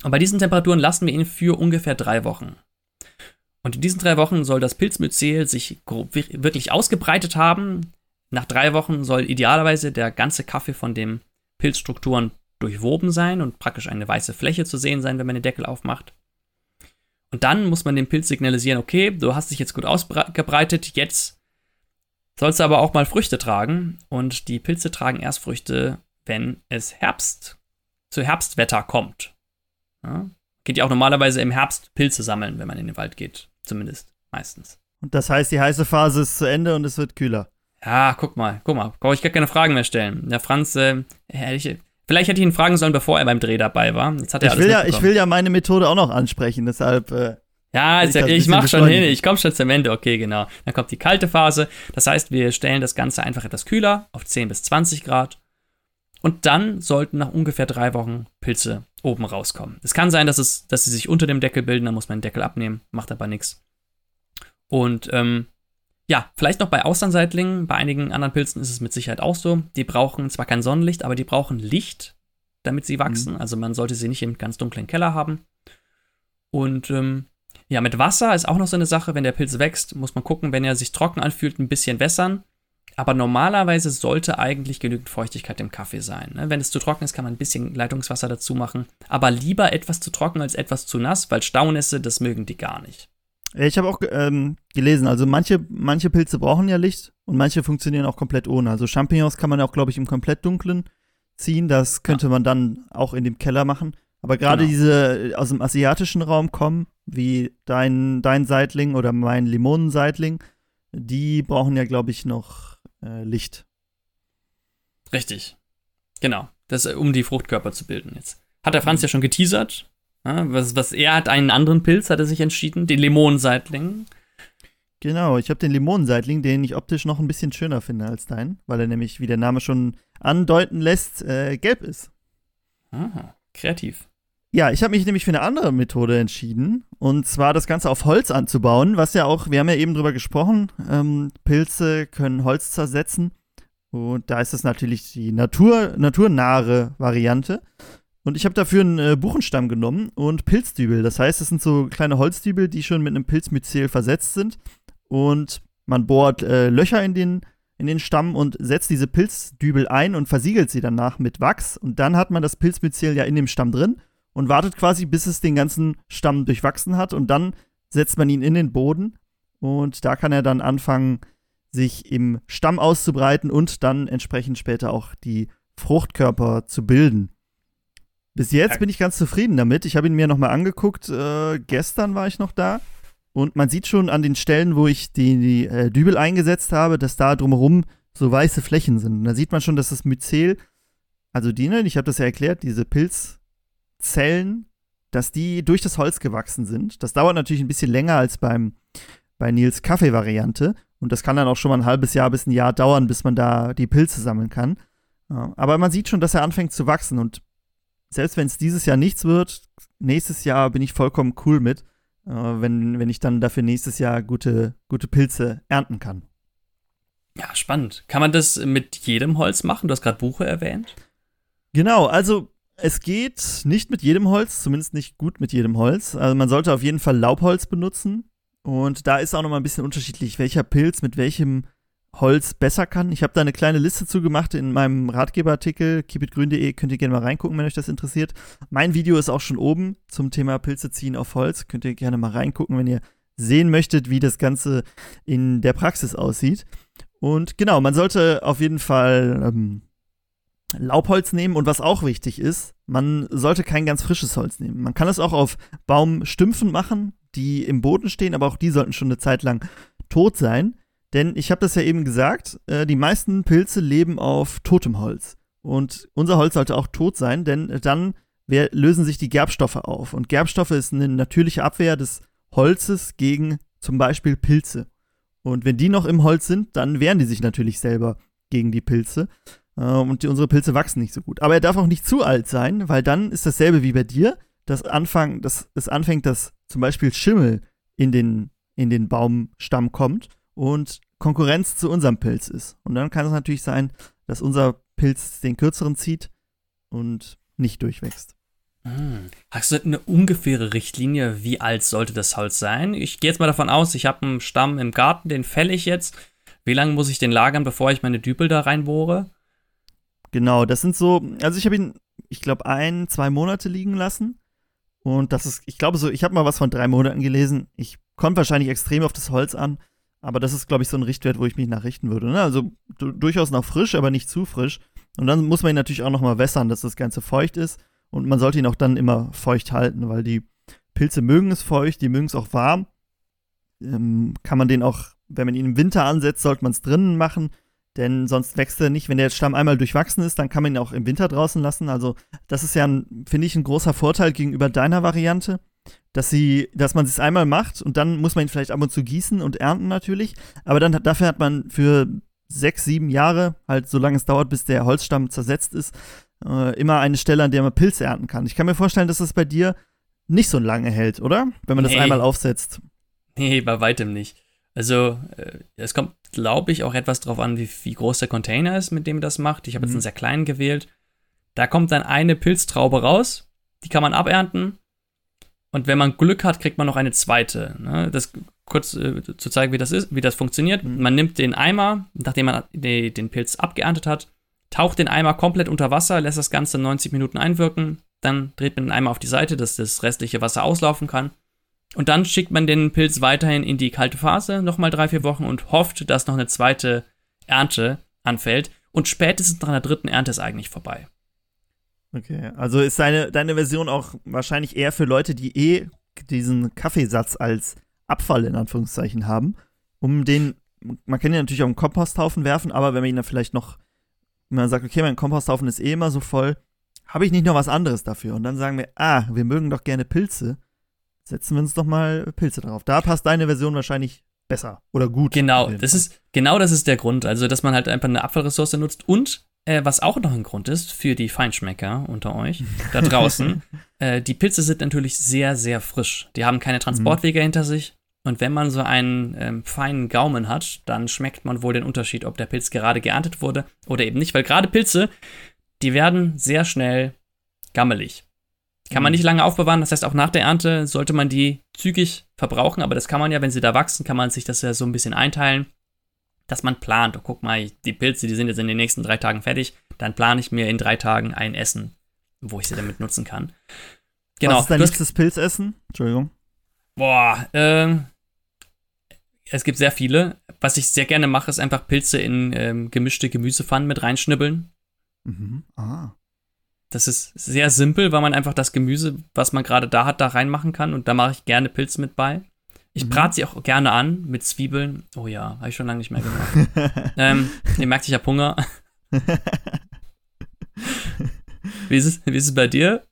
B: Und bei diesen Temperaturen lassen wir ihn für ungefähr drei Wochen. Und in diesen drei Wochen soll das Pilzmyzel sich wirklich ausgebreitet haben, nach drei Wochen soll idealerweise der ganze Kaffee von den Pilzstrukturen durchwoben sein und praktisch eine weiße Fläche zu sehen sein, wenn man den Deckel aufmacht. Und dann muss man dem Pilz signalisieren, okay, du hast dich jetzt gut ausgebreitet, jetzt sollst du aber auch mal Früchte tragen. Und die Pilze tragen erst Früchte, wenn es Herbst, zu Herbstwetter kommt. Ja? Geht ja auch normalerweise im Herbst Pilze sammeln, wenn man in den Wald geht. Zumindest meistens.
A: Und das heißt, die heiße Phase ist zu Ende und es wird kühler.
B: Ja, guck mal, guck mal, brauche ich gar keine Fragen mehr stellen. Der Franz, äh, ich, vielleicht hätte ich ihn fragen sollen, bevor er beim Dreh dabei war. Jetzt hat er
A: ich, will ja, ich will ja meine Methode auch noch ansprechen, deshalb. Äh,
B: ja, ich, ich mache schon hin, ich komme schon zum Ende, okay, genau. Dann kommt die kalte Phase, das heißt, wir stellen das Ganze einfach etwas kühler, auf 10 bis 20 Grad. Und dann sollten nach ungefähr drei Wochen Pilze oben rauskommen. Es kann sein, dass, es, dass sie sich unter dem Deckel bilden, dann muss man den Deckel abnehmen, macht aber nichts. Und ähm, ja, vielleicht noch bei Austernseitling. Bei einigen anderen Pilzen ist es mit Sicherheit auch so. Die brauchen zwar kein Sonnenlicht, aber die brauchen Licht, damit sie wachsen. Mhm. Also man sollte sie nicht im ganz dunklen Keller haben. Und ähm, ja, mit Wasser ist auch noch so eine Sache. Wenn der Pilz wächst, muss man gucken, wenn er sich trocken anfühlt, ein bisschen wässern. Aber normalerweise sollte eigentlich genügend Feuchtigkeit im Kaffee sein. Ne? Wenn es zu trocken ist, kann man ein bisschen Leitungswasser dazu machen. Aber lieber etwas zu trocken als etwas zu nass, weil Staunässe, das mögen die gar nicht.
A: Ich habe auch ähm, gelesen, also manche, manche Pilze brauchen ja Licht und manche funktionieren auch komplett ohne. Also Champignons kann man auch, glaube ich, im komplett dunklen ziehen. Das könnte ja. man dann auch in dem Keller machen. Aber gerade genau. diese aus dem asiatischen Raum kommen, wie dein, dein Seitling oder mein Limonenseitling, die brauchen ja, glaube ich, noch äh, Licht.
B: Richtig. Genau. Das, um die Fruchtkörper zu bilden jetzt. Hat der Franz ja schon geteasert. Ja, was, was er hat, einen anderen Pilz, hat er sich entschieden, den Limonenseitling.
A: Genau, ich habe den Limonenseitling, den ich optisch noch ein bisschen schöner finde als dein, weil er nämlich, wie der Name schon andeuten lässt, äh, gelb ist.
B: Aha, kreativ.
A: Ja, ich habe mich nämlich für eine andere Methode entschieden. Und zwar das Ganze auf Holz anzubauen, was ja auch, wir haben ja eben drüber gesprochen, ähm, Pilze können Holz zersetzen. Und da ist es natürlich die Natur, naturnahe Variante. Und ich habe dafür einen äh, Buchenstamm genommen und Pilzdübel. Das heißt, es sind so kleine Holzdübel, die schon mit einem Pilzmyzel versetzt sind. Und man bohrt äh, Löcher in den, in den Stamm und setzt diese Pilzdübel ein und versiegelt sie danach mit Wachs. Und dann hat man das Pilzmyzel ja in dem Stamm drin und wartet quasi, bis es den ganzen Stamm durchwachsen hat. Und dann setzt man ihn in den Boden. Und da kann er dann anfangen, sich im Stamm auszubreiten und dann entsprechend später auch die Fruchtkörper zu bilden. Bis jetzt bin ich ganz zufrieden damit. Ich habe ihn mir nochmal angeguckt. Äh, gestern war ich noch da. Und man sieht schon an den Stellen, wo ich die, die äh, Dübel eingesetzt habe, dass da drumherum so weiße Flächen sind. Und da sieht man schon, dass das Myzel, also die, ne, ich habe das ja erklärt, diese Pilzzellen, dass die durch das Holz gewachsen sind. Das dauert natürlich ein bisschen länger als beim, bei Nils Kaffee-Variante. Und das kann dann auch schon mal ein halbes Jahr bis ein Jahr dauern, bis man da die Pilze sammeln kann. Aber man sieht schon, dass er anfängt zu wachsen. Und selbst wenn es dieses Jahr nichts wird, nächstes Jahr bin ich vollkommen cool mit, äh, wenn, wenn ich dann dafür nächstes Jahr gute, gute Pilze ernten kann.
B: Ja, spannend. Kann man das mit jedem Holz machen? Du hast gerade Buche erwähnt.
A: Genau, also es geht nicht mit jedem Holz, zumindest nicht gut mit jedem Holz. Also man sollte auf jeden Fall Laubholz benutzen. Und da ist auch noch mal ein bisschen unterschiedlich, welcher Pilz mit welchem Holz besser kann. Ich habe da eine kleine Liste zugemacht in meinem Ratgeberartikel, keepitgrün.de, könnt ihr gerne mal reingucken, wenn euch das interessiert. Mein Video ist auch schon oben zum Thema Pilze ziehen auf Holz. Könnt ihr gerne mal reingucken, wenn ihr sehen möchtet, wie das Ganze in der Praxis aussieht. Und genau, man sollte auf jeden Fall ähm, Laubholz nehmen und was auch wichtig ist, man sollte kein ganz frisches Holz nehmen. Man kann es auch auf Baumstümpfen machen, die im Boden stehen, aber auch die sollten schon eine Zeit lang tot sein. Denn ich habe das ja eben gesagt, äh, die meisten Pilze leben auf totem Holz. Und unser Holz sollte auch tot sein, denn dann wir, lösen sich die Gerbstoffe auf. Und Gerbstoffe ist eine natürliche Abwehr des Holzes gegen zum Beispiel Pilze. Und wenn die noch im Holz sind, dann wehren die sich natürlich selber gegen die Pilze. Äh, und die, unsere Pilze wachsen nicht so gut. Aber er darf auch nicht zu alt sein, weil dann ist dasselbe wie bei dir, dass Anfang, dass es anfängt, dass zum Beispiel Schimmel in den, in den Baumstamm kommt und Konkurrenz zu unserem Pilz ist. Und dann kann es natürlich sein, dass unser Pilz den kürzeren zieht und nicht durchwächst.
B: Hm. Hast du eine ungefähre Richtlinie, wie alt sollte das Holz sein? Ich gehe jetzt mal davon aus, ich habe einen Stamm im Garten, den fälle ich jetzt. Wie lange muss ich den lagern, bevor ich meine Dübel da reinbohre?
A: Genau, das sind so, also ich habe ihn, ich glaube, ein, zwei Monate liegen lassen. Und das ist, ich glaube so, ich habe mal was von drei Monaten gelesen. Ich kommt wahrscheinlich extrem auf das Holz an. Aber das ist, glaube ich, so ein Richtwert, wo ich mich nachrichten würde. Ne? Also durchaus noch frisch, aber nicht zu frisch. Und dann muss man ihn natürlich auch noch mal wässern, dass das Ganze feucht ist. Und man sollte ihn auch dann immer feucht halten, weil die Pilze mögen es feucht, die mögen es auch warm. Ähm, kann man den auch, wenn man ihn im Winter ansetzt, sollte man es drinnen machen. Denn sonst wächst er nicht. Wenn der Stamm einmal durchwachsen ist, dann kann man ihn auch im Winter draußen lassen. Also, das ist ja, finde ich, ein großer Vorteil gegenüber deiner Variante dass sie, dass man es einmal macht und dann muss man ihn vielleicht ab und zu gießen und ernten natürlich. Aber dann dafür hat man für sechs, sieben Jahre, halt so lange es dauert, bis der Holzstamm zersetzt ist, äh, immer eine Stelle, an der man Pilze ernten kann. Ich kann mir vorstellen, dass das bei dir nicht so lange hält, oder? Wenn man das einmal aufsetzt.
B: Nee, bei weitem nicht. Also, äh, es kommt, glaube ich, auch etwas drauf an, wie, wie, groß der Container ist, mit dem das macht. Ich habe mhm. jetzt einen sehr kleinen gewählt. Da kommt dann eine Pilztraube raus, die kann man abernten und wenn man Glück hat, kriegt man noch eine zweite. Ne? Das kurz äh, zu zeigen, wie das ist, wie das funktioniert. Mhm. Man nimmt den Eimer, nachdem man die, den Pilz abgeerntet hat, taucht den Eimer komplett unter Wasser, lässt das Ganze 90 Minuten einwirken, dann dreht man den Eimer auf die Seite, dass das restliche Wasser auslaufen kann. Und dann schickt man den Pilz weiterhin in die kalte Phase, nochmal drei, vier Wochen und hofft, dass noch eine zweite Ernte anfällt. Und spätestens nach einer dritten Ernte ist eigentlich vorbei.
A: Okay, also ist deine, deine Version auch wahrscheinlich eher für Leute, die eh diesen Kaffeesatz als Abfall in Anführungszeichen haben, um den, man kann ihn natürlich auf einen Komposthaufen werfen, aber wenn man ihn dann vielleicht noch, wenn man sagt, okay, mein Komposthaufen ist eh immer so voll, habe ich nicht noch was anderes dafür? Und dann sagen wir, ah, wir mögen doch gerne Pilze, setzen wir uns doch mal Pilze drauf. Da passt deine Version wahrscheinlich besser oder gut.
B: Genau, das ist, genau das ist der Grund. Also, dass man halt einfach eine Abfallressource nutzt und äh, was auch noch ein Grund ist für die Feinschmecker unter euch da draußen, äh, die Pilze sind natürlich sehr, sehr frisch. Die haben keine Transportwege mhm. hinter sich. Und wenn man so einen ähm, feinen Gaumen hat, dann schmeckt man wohl den Unterschied, ob der Pilz gerade geerntet wurde oder eben nicht. Weil gerade Pilze, die werden sehr schnell gammelig. Die kann man mhm. nicht lange aufbewahren. Das heißt, auch nach der Ernte sollte man die zügig verbrauchen. Aber das kann man ja, wenn sie da wachsen, kann man sich das ja so ein bisschen einteilen, dass man plant. Oh, guck mal, die Pilze, die sind jetzt in den nächsten drei Tagen fertig. Dann plane ich mir in drei Tagen ein Essen, wo ich sie damit nutzen kann.
A: Genau. Was ist dein liebstes Pilzessen? Entschuldigung.
B: Boah, ähm, es gibt sehr viele. Was ich sehr gerne mache, ist einfach Pilze in ähm, gemischte Gemüsepfannen mit reinschnibbeln. Mhm. Ah. Das ist sehr simpel, weil man einfach das Gemüse, was man gerade da hat, da reinmachen kann. Und da mache ich gerne Pilze mit bei. Ich mhm. brate sie auch gerne an mit Zwiebeln. Oh ja, habe ich schon lange nicht mehr gemacht. ähm, ihr merkt, ich habe Hunger. wie, ist es, wie ist es bei dir?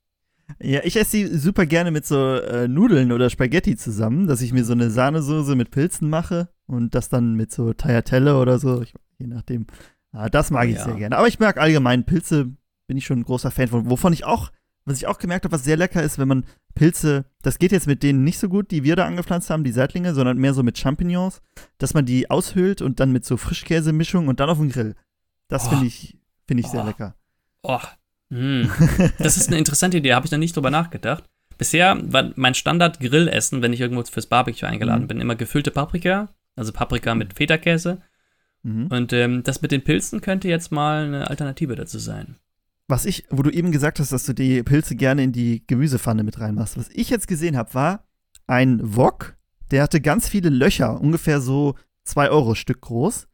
A: Ja, ich esse sie super gerne mit so äh, Nudeln oder Spaghetti zusammen, dass ich mir so eine Sahnesoße mit Pilzen mache und das dann mit so Tagliatelle oder so, ich, je nachdem. Ah, das mag ich ja. sehr gerne. Aber ich mag allgemein Pilze, bin ich schon ein großer Fan von. Wovon ich auch, was ich auch gemerkt habe, was sehr lecker ist, wenn man Pilze, das geht jetzt mit denen nicht so gut, die wir da angepflanzt haben, die Seitlinge, sondern mehr so mit Champignons, dass man die aushöhlt und dann mit so Frischkäsemischung und dann auf den Grill. Das oh. finde ich, finde ich oh. sehr lecker.
B: Oh, hm. Das ist eine interessante Idee, habe ich noch nicht drüber nachgedacht. Bisher war mein Standard-Grillessen, wenn ich irgendwo fürs Barbecue eingeladen mhm. bin, immer gefüllte Paprika, also Paprika mit Feta-Käse. Mhm. Und ähm, das mit den Pilzen könnte jetzt mal eine Alternative dazu sein.
A: Was ich, wo du eben gesagt hast, dass du die Pilze gerne in die Gemüsepfanne mit reinmachst, was ich jetzt gesehen habe, war ein Wok, der hatte ganz viele Löcher, ungefähr so 2 Euro Stück groß.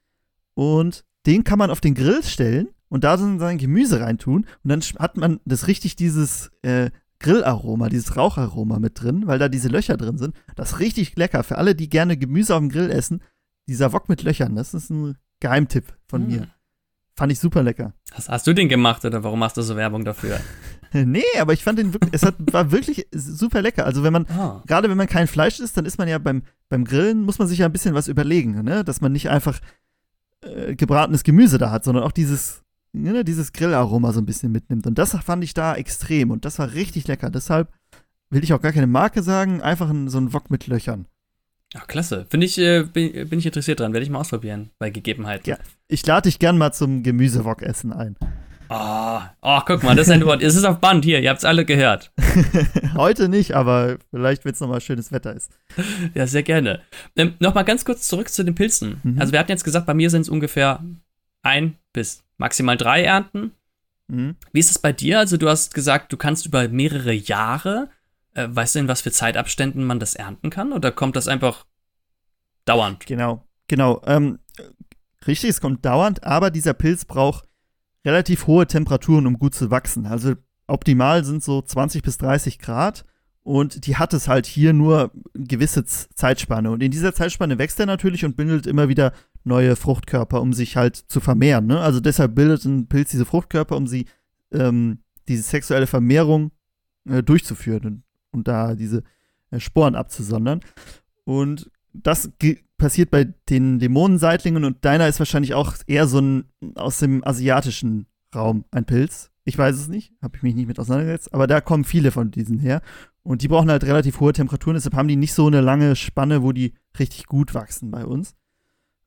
A: Und den kann man auf den Grill stellen und da dann sein Gemüse reintun und dann hat man das richtig dieses äh, Grillaroma, dieses Raucharoma mit drin, weil da diese Löcher drin sind. Das ist richtig lecker für alle, die gerne Gemüse auf dem Grill essen. Dieser Wok mit Löchern, das ist ein Geheimtipp von mm. mir. Fand ich super lecker.
B: Hast, hast du den gemacht oder warum machst du so Werbung dafür?
A: nee, aber ich fand den wirklich, es hat, war wirklich super lecker. Also wenn man, oh. gerade wenn man kein Fleisch isst, dann ist man ja beim, beim Grillen, muss man sich ja ein bisschen was überlegen, ne? Dass man nicht einfach äh, gebratenes Gemüse da hat, sondern auch dieses ne, dieses Grillaroma so ein bisschen mitnimmt. Und das fand ich da extrem und das war richtig lecker. Deshalb will ich auch gar keine Marke sagen, einfach ein, so ein Wok mit Löchern.
B: Ach, klasse. Finde ich, äh, bin, bin, ich interessiert dran. Werde ich mal ausprobieren, bei Gegebenheit.
A: Ja, ich lade dich gern mal zum Gemüsewok-Essen ein.
B: Ah, oh, oh, guck mal, das ist ein Wort. es ist auf Band hier, ihr habt es alle gehört.
A: Heute nicht, aber vielleicht, wenn es nochmal schönes Wetter ist.
B: Ja, sehr gerne. Ähm, Nochmal ganz kurz zurück zu den Pilzen. Mhm. Also wir hatten jetzt gesagt, bei mir sind es ungefähr ein bis maximal drei Ernten. Mhm. Wie ist es bei dir? Also du hast gesagt, du kannst über mehrere Jahre, äh, weißt du in was für Zeitabständen man das ernten kann? Oder kommt das einfach dauernd?
A: Genau, genau. Ähm, richtig, es kommt dauernd, aber dieser Pilz braucht relativ hohe Temperaturen, um gut zu wachsen. Also optimal sind so 20 bis 30 Grad. Und die hat es halt hier nur gewisse Zeitspanne. Und in dieser Zeitspanne wächst er natürlich und bündelt immer wieder neue Fruchtkörper, um sich halt zu vermehren. Ne? Also deshalb bildet ein Pilz diese Fruchtkörper, um sie, ähm, diese sexuelle Vermehrung äh, durchzuführen und, und, da diese äh, Sporen abzusondern. Und das passiert bei den Dämonenseitlingen und deiner ist wahrscheinlich auch eher so ein aus dem asiatischen Raum ein Pilz. Ich weiß es nicht, habe ich mich nicht mit auseinandergesetzt, aber da kommen viele von diesen her. Und die brauchen halt relativ hohe Temperaturen, deshalb haben die nicht so eine lange Spanne, wo die richtig gut wachsen bei uns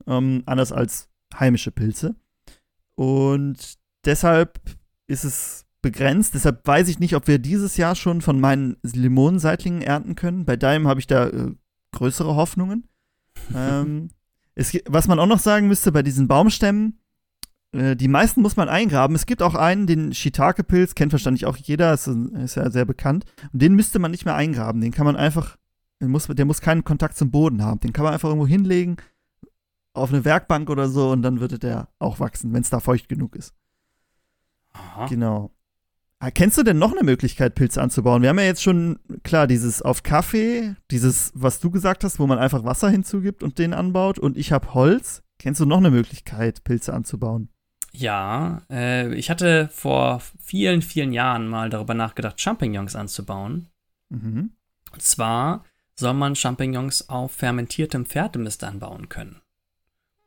A: ähm, anders als heimische Pilze. Und deshalb ist es begrenzt. Deshalb weiß ich nicht, ob wir dieses Jahr schon von meinen Limonenseitlingen ernten können. Bei deinem habe ich da äh, größere Hoffnungen. ähm, es, was man auch noch sagen müsste bei diesen Baumstämmen, äh, die meisten muss man eingraben. Es gibt auch einen, den Shiitake-Pilz, kennt wahrscheinlich auch jeder, ist, ist, ja sehr bekannt. Und den müsste man nicht mehr eingraben. Den kann man einfach, muss, der muss keinen Kontakt zum Boden haben. Den kann man einfach irgendwo hinlegen auf eine Werkbank oder so und dann würde der auch wachsen, wenn es da feucht genug ist. Aha. Genau. Ah, kennst du denn noch eine Möglichkeit, Pilze anzubauen? Wir haben ja jetzt schon, klar, dieses auf Kaffee, dieses, was du gesagt hast, wo man einfach Wasser hinzugibt und den anbaut und ich habe Holz. Kennst du noch eine Möglichkeit, Pilze anzubauen?
B: Ja, äh, ich hatte vor vielen, vielen Jahren mal darüber nachgedacht, Champignons anzubauen. Mhm. Und zwar soll man Champignons auf fermentiertem Pferdemist anbauen können.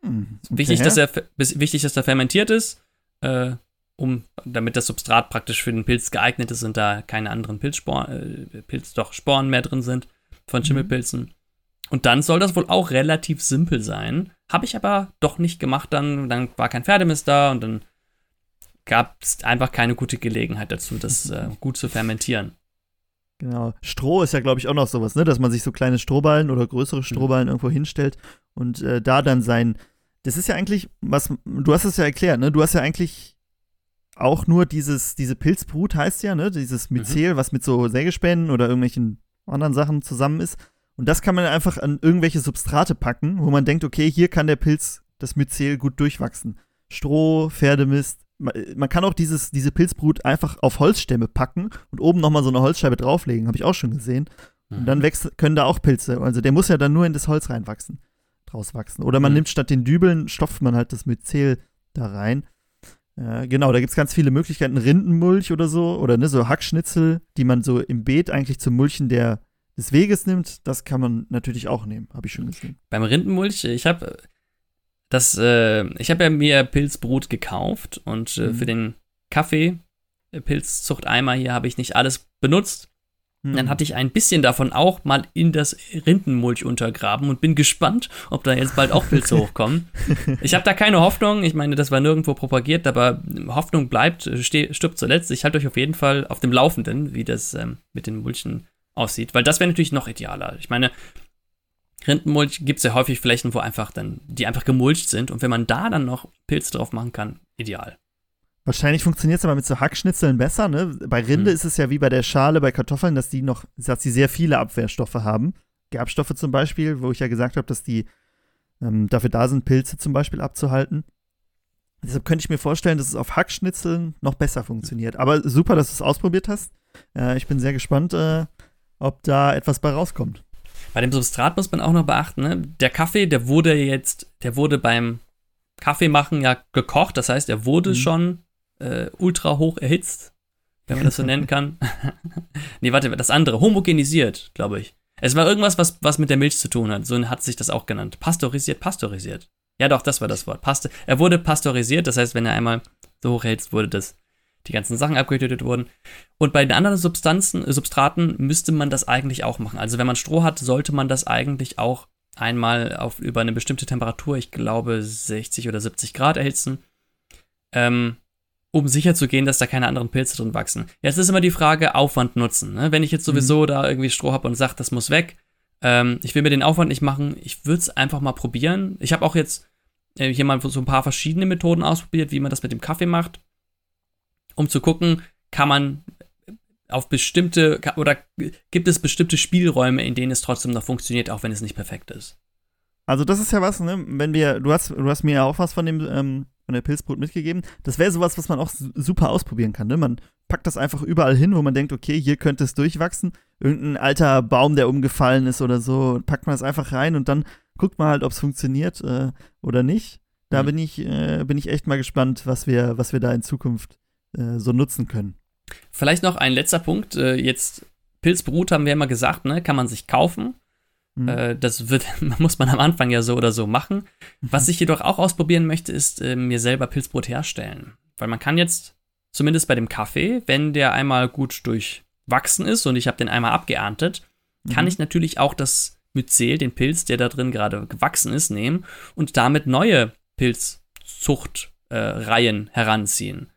A: Hm, okay.
B: Wichtig, dass er, wichtig, dass er fermentiert ist, äh, um, damit das Substrat praktisch für den Pilz geeignet ist und da keine anderen Pilzsporen, äh, Pilz, doch Sporen mehr drin sind von
A: Mhm.
B: Schimmelpilzen. Und dann soll das wohl auch relativ simpel sein. Habe ich aber doch nicht gemacht dann. Dann war kein Pferdemist da und dann gab es einfach keine gute Gelegenheit dazu, das äh, gut zu fermentieren.
A: Genau. Stroh ist ja, glaube ich, auch noch sowas, ne? Dass man sich so kleine Strohballen oder größere Strohballen irgendwo hinstellt und äh, da dann sein. Das ist ja eigentlich, was, du hast es ja erklärt, ne? Du hast ja eigentlich auch nur dieses, diese Pilzbrut heißt ja, ne? Dieses Myzel, was mit so Sägespänen oder irgendwelchen anderen Sachen zusammen ist. Und das kann man einfach an irgendwelche Substrate packen, wo man denkt, okay, hier kann der Pilz, das Myzel, gut durchwachsen. Stroh, Pferdemist. Man kann auch dieses, diese Pilzbrut einfach auf Holzstämme packen und oben nochmal so eine Holzscheibe drauflegen, habe ich auch schon gesehen. Und dann wächst, können da auch Pilze. Also der muss ja dann nur in das Holz reinwachsen, draus wachsen. Oder man
B: Mhm.
A: nimmt statt den Dübeln, stopft man halt das Myzel da rein. Äh, genau, da gibt es ganz viele Möglichkeiten. Rindenmulch oder so, oder ne, so Hackschnitzel, die man so im Beet eigentlich zum Mulchen der, des Weges nimmt. Das kann man natürlich auch nehmen, habe ich schon gesehen.
B: Beim Rindenmulch, ich habe das, äh, ich habe ja mir Pilzbrut gekauft und äh,
A: Mhm.
B: für den Kaffee, äh, Pilzzuchteimer hier, habe ich nicht alles benutzt.
A: Hm.
B: Dann hatte ich ein bisschen davon auch mal in das Rindenmulch untergraben und bin gespannt, ob da jetzt bald auch Pilze hochkommen. Ich habe da keine Hoffnung. Ich meine, das war nirgendwo propagiert, aber Hoffnung bleibt, äh, stirbt zuletzt. Ich halte euch auf jeden Fall auf dem Laufenden, wie das ähm, mit den Mulchen aussieht, weil das wäre natürlich noch idealer. Ich meine, Rindenmulch gibt es ja häufig Flächen, wo einfach dann, die einfach gemulcht sind und wenn man da dann noch Pilze drauf machen kann, ideal.
A: Wahrscheinlich funktioniert es aber mit so Hackschnitzeln besser, ne? Bei Rinde
B: Mhm.
A: ist es ja wie bei der Schale bei Kartoffeln, dass die noch, dass sie sehr viele Abwehrstoffe haben. Gerbstoffe zum Beispiel, wo ich ja gesagt habe, dass die ähm, dafür da sind, Pilze zum Beispiel abzuhalten. Deshalb könnte ich mir vorstellen, dass es auf Hackschnitzeln noch besser funktioniert. Aber super, dass du es ausprobiert hast. Äh, ich bin sehr gespannt, äh, ob da etwas bei rauskommt.
B: Bei dem Substrat muss man auch noch beachten, ne? der Kaffee, der wurde jetzt, der wurde beim Kaffeemachen ja gekocht, das heißt, er wurde
A: Mhm.
B: schon äh, ultra hoch erhitzt, wenn man das so nennen kann. nee, warte, das andere, homogenisiert, glaube ich. Es war irgendwas, was, was mit der Milch zu tun hat, so hat sich das auch genannt. Pasteurisiert, pasteurisiert. Ja, doch, das war das Wort. Paste er wurde pasteurisiert, das heißt, wenn er einmal so hoch erhitzt wurde, dass die ganzen Sachen abgetötet wurden. Und bei den anderen Substanzen, äh, Substraten müsste man das eigentlich auch machen. Also wenn man Stroh hat, sollte man das eigentlich auch einmal auf über eine bestimmte Temperatur, ich glaube 60 oder 70 Grad erhitzen, ähm, um sicher zu gehen, dass da keine anderen Pilze drin wachsen. Jetzt ist immer die Frage Aufwand nutzen. Ne? Wenn ich jetzt sowieso da irgendwie Stroh habe und sage, das muss weg, ähm, ich will mir den Aufwand nicht machen, ich würde es einfach mal probieren. Ich habe auch jetzt äh, hier mal so ein paar verschiedene Methoden ausprobiert, wie man das mit dem Kaffee macht, um zu gucken, kann man auf bestimmte oder gibt es bestimmte Spielräume, in denen es trotzdem noch funktioniert, auch wenn es nicht perfekt ist.
A: Also das ist ja was, ne? Wenn wir, du hast, du hast mir ja auch was von dem, ähm, von der Pilzbrut mitgegeben. Das wäre sowas, was man auch su- super ausprobieren kann, ne? Man packt das einfach überall hin, wo man denkt, okay, hier könnte es durchwachsen. Irgendein alter Baum, der umgefallen ist oder so, packt man das einfach rein und dann guckt man halt, ob es funktioniert äh, oder nicht. Da
B: Mhm.
A: bin ich, äh, bin ich echt mal gespannt, was wir, was wir da in Zukunft äh, so nutzen können.
B: Vielleicht noch ein letzter Punkt. Äh, jetzt Pilzbrut haben wir immer gesagt, ne? Kann man sich kaufen.
A: Mhm.
B: Äh, das wird, muss man am Anfang ja so oder so machen. Was ich jedoch auch ausprobieren möchte, ist äh, mir selber Pilzbrot herstellen. Weil man kann jetzt, zumindest bei dem Kaffee, wenn der einmal gut durchwachsen ist und ich habe den einmal abgeerntet, kann
A: Mhm.
B: ich natürlich auch das Myzel, den Pilz, der da drin gerade gewachsen ist, nehmen und damit neue Pilzzuchtreihen äh, heranziehen.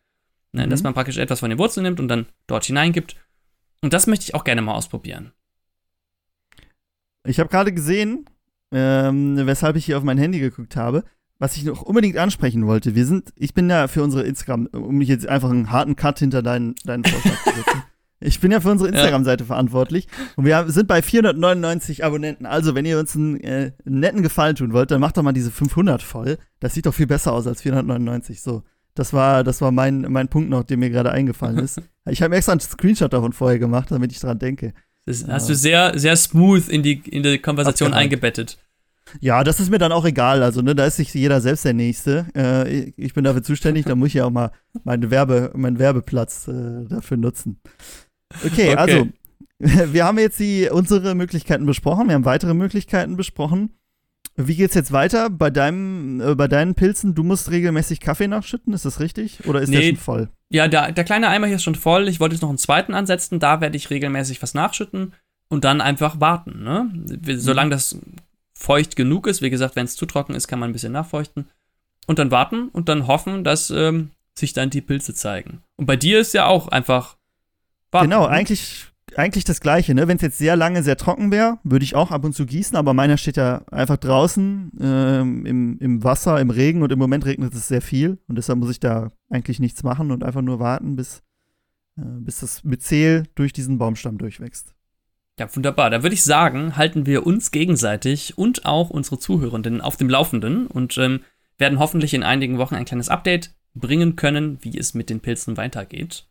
B: Ne,
A: Mhm.
B: Dass man praktisch etwas von den Wurzeln nimmt und dann dort hineingibt. Und das möchte ich auch gerne mal ausprobieren.
A: Ich habe gerade gesehen, ähm, weshalb ich hier auf mein Handy geguckt habe, was ich noch unbedingt ansprechen wollte. Wir sind, ich bin ja für unsere Instagram, um mich jetzt einfach einen harten Cut hinter deinen, deinen Vorschlag zu setzen. Ich bin ja für unsere Instagram-Seite verantwortlich und wir sind bei 499 Abonnenten. Also, wenn ihr uns einen, äh, netten Gefallen tun wollt, dann macht doch mal diese 500 voll. Das sieht doch viel besser aus als 499. So, das war, das war mein, mein Punkt noch, der mir gerade eingefallen ist. Ich habe extra einen Screenshot davon vorher gemacht, damit ich dran denke.
B: Das hast du sehr, sehr smooth in die, in die Konversation
A: Abgehakt.
B: eingebettet.
A: Ja, das ist mir dann auch egal. Also, ne, da ist sich jeder selbst der Nächste. Äh, ich- ich bin dafür zuständig, da muss ich ja auch mal meinen, Werbe, meinen Werbeplatz äh, dafür nutzen. Okay,
B: Okay.
A: also, wir haben jetzt die, unsere Möglichkeiten besprochen, wir haben weitere Möglichkeiten besprochen. Wie geht's jetzt weiter bei deinem, äh, bei deinen Pilzen? Du musst regelmäßig Kaffee nachschütten, ist das richtig? Oder ist
B: Nee.
A: der schon voll?
B: Ja, der, der kleine Eimer hier ist schon voll. Ich wollte jetzt noch einen zweiten ansetzen. Da werde ich regelmäßig was nachschütten und dann einfach warten. Ne? Wir- Solange das feucht genug ist, wie gesagt, wenn es zu trocken ist, kann man ein bisschen nachfeuchten. Und dann warten und dann hoffen, dass ähm, sich dann die Pilze zeigen. Und bei dir ist ja auch einfach warten.
A: Genau,
B: ne?
A: eigentlich, eigentlich das Gleiche. Ne? Wenn es jetzt sehr lange sehr trocken wäre, würde ich auch ab und zu gießen, aber meiner steht ja einfach draußen ähm, im, im Wasser, im Regen und im Moment regnet es sehr viel und deshalb muss ich da eigentlich nichts machen und einfach nur warten, bis, äh, bis das Myzel durch diesen Baumstamm durchwächst.
B: Ja, wunderbar. Da würde ich sagen, halten wir uns gegenseitig und auch unsere Zuhörenden auf dem Laufenden und ähm, werden hoffentlich in einigen Wochen ein kleines Update bringen können, wie es mit den Pilzen weitergeht.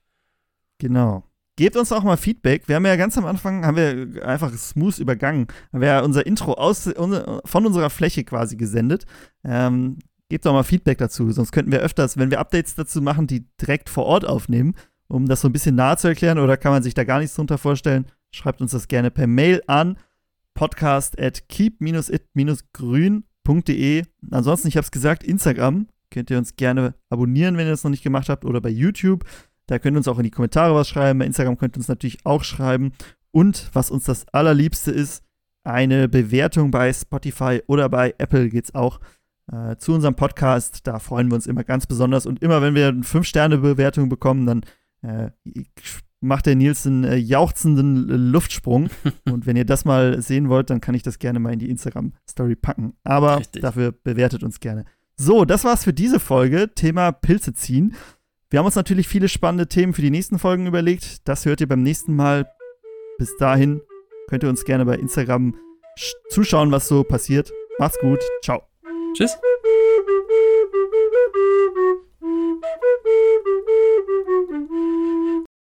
A: Genau. Gebt uns auch mal Feedback. Wir haben ja ganz am Anfang, haben wir einfach smooth übergangen, haben wir ja unser Intro aus, von unserer Fläche quasi gesendet. Ähm, gebt doch mal Feedback dazu, sonst könnten wir öfters, wenn wir Updates dazu machen, die direkt vor Ort aufnehmen, um das so ein bisschen nahe zu erklären oder kann man sich da gar nichts drunter vorstellen, schreibt uns das gerne per Mail an podcast at keep-it-grün.de. Ansonsten, ich habe es gesagt, Instagram könnt ihr uns gerne abonnieren, wenn ihr das noch nicht gemacht habt oder bei YouTube. Da könnt ihr uns auch in die Kommentare was schreiben. Bei Instagram könnt ihr uns natürlich auch schreiben. Und was uns das Allerliebste ist, eine Bewertung bei Spotify oder bei Apple geht's auch äh, zu unserem Podcast. Da freuen wir uns immer ganz besonders. Und immer wenn wir eine 5-Sterne-Bewertung bekommen, dann äh, macht der Nils einen äh, jauchzenden Luftsprung. Und wenn ihr das mal sehen wollt, dann kann ich das gerne mal in die Instagram-Story packen. Aber
B: Richtig.
A: dafür bewertet uns gerne. So, das war's für diese Folge. Thema Pilze ziehen. Wir haben uns natürlich viele spannende Themen für die nächsten Folgen überlegt. Das hört ihr beim nächsten Mal. Bis dahin könnt ihr uns gerne bei Instagram sch- zuschauen, was so passiert. Macht's gut. Ciao.
B: Tschüss.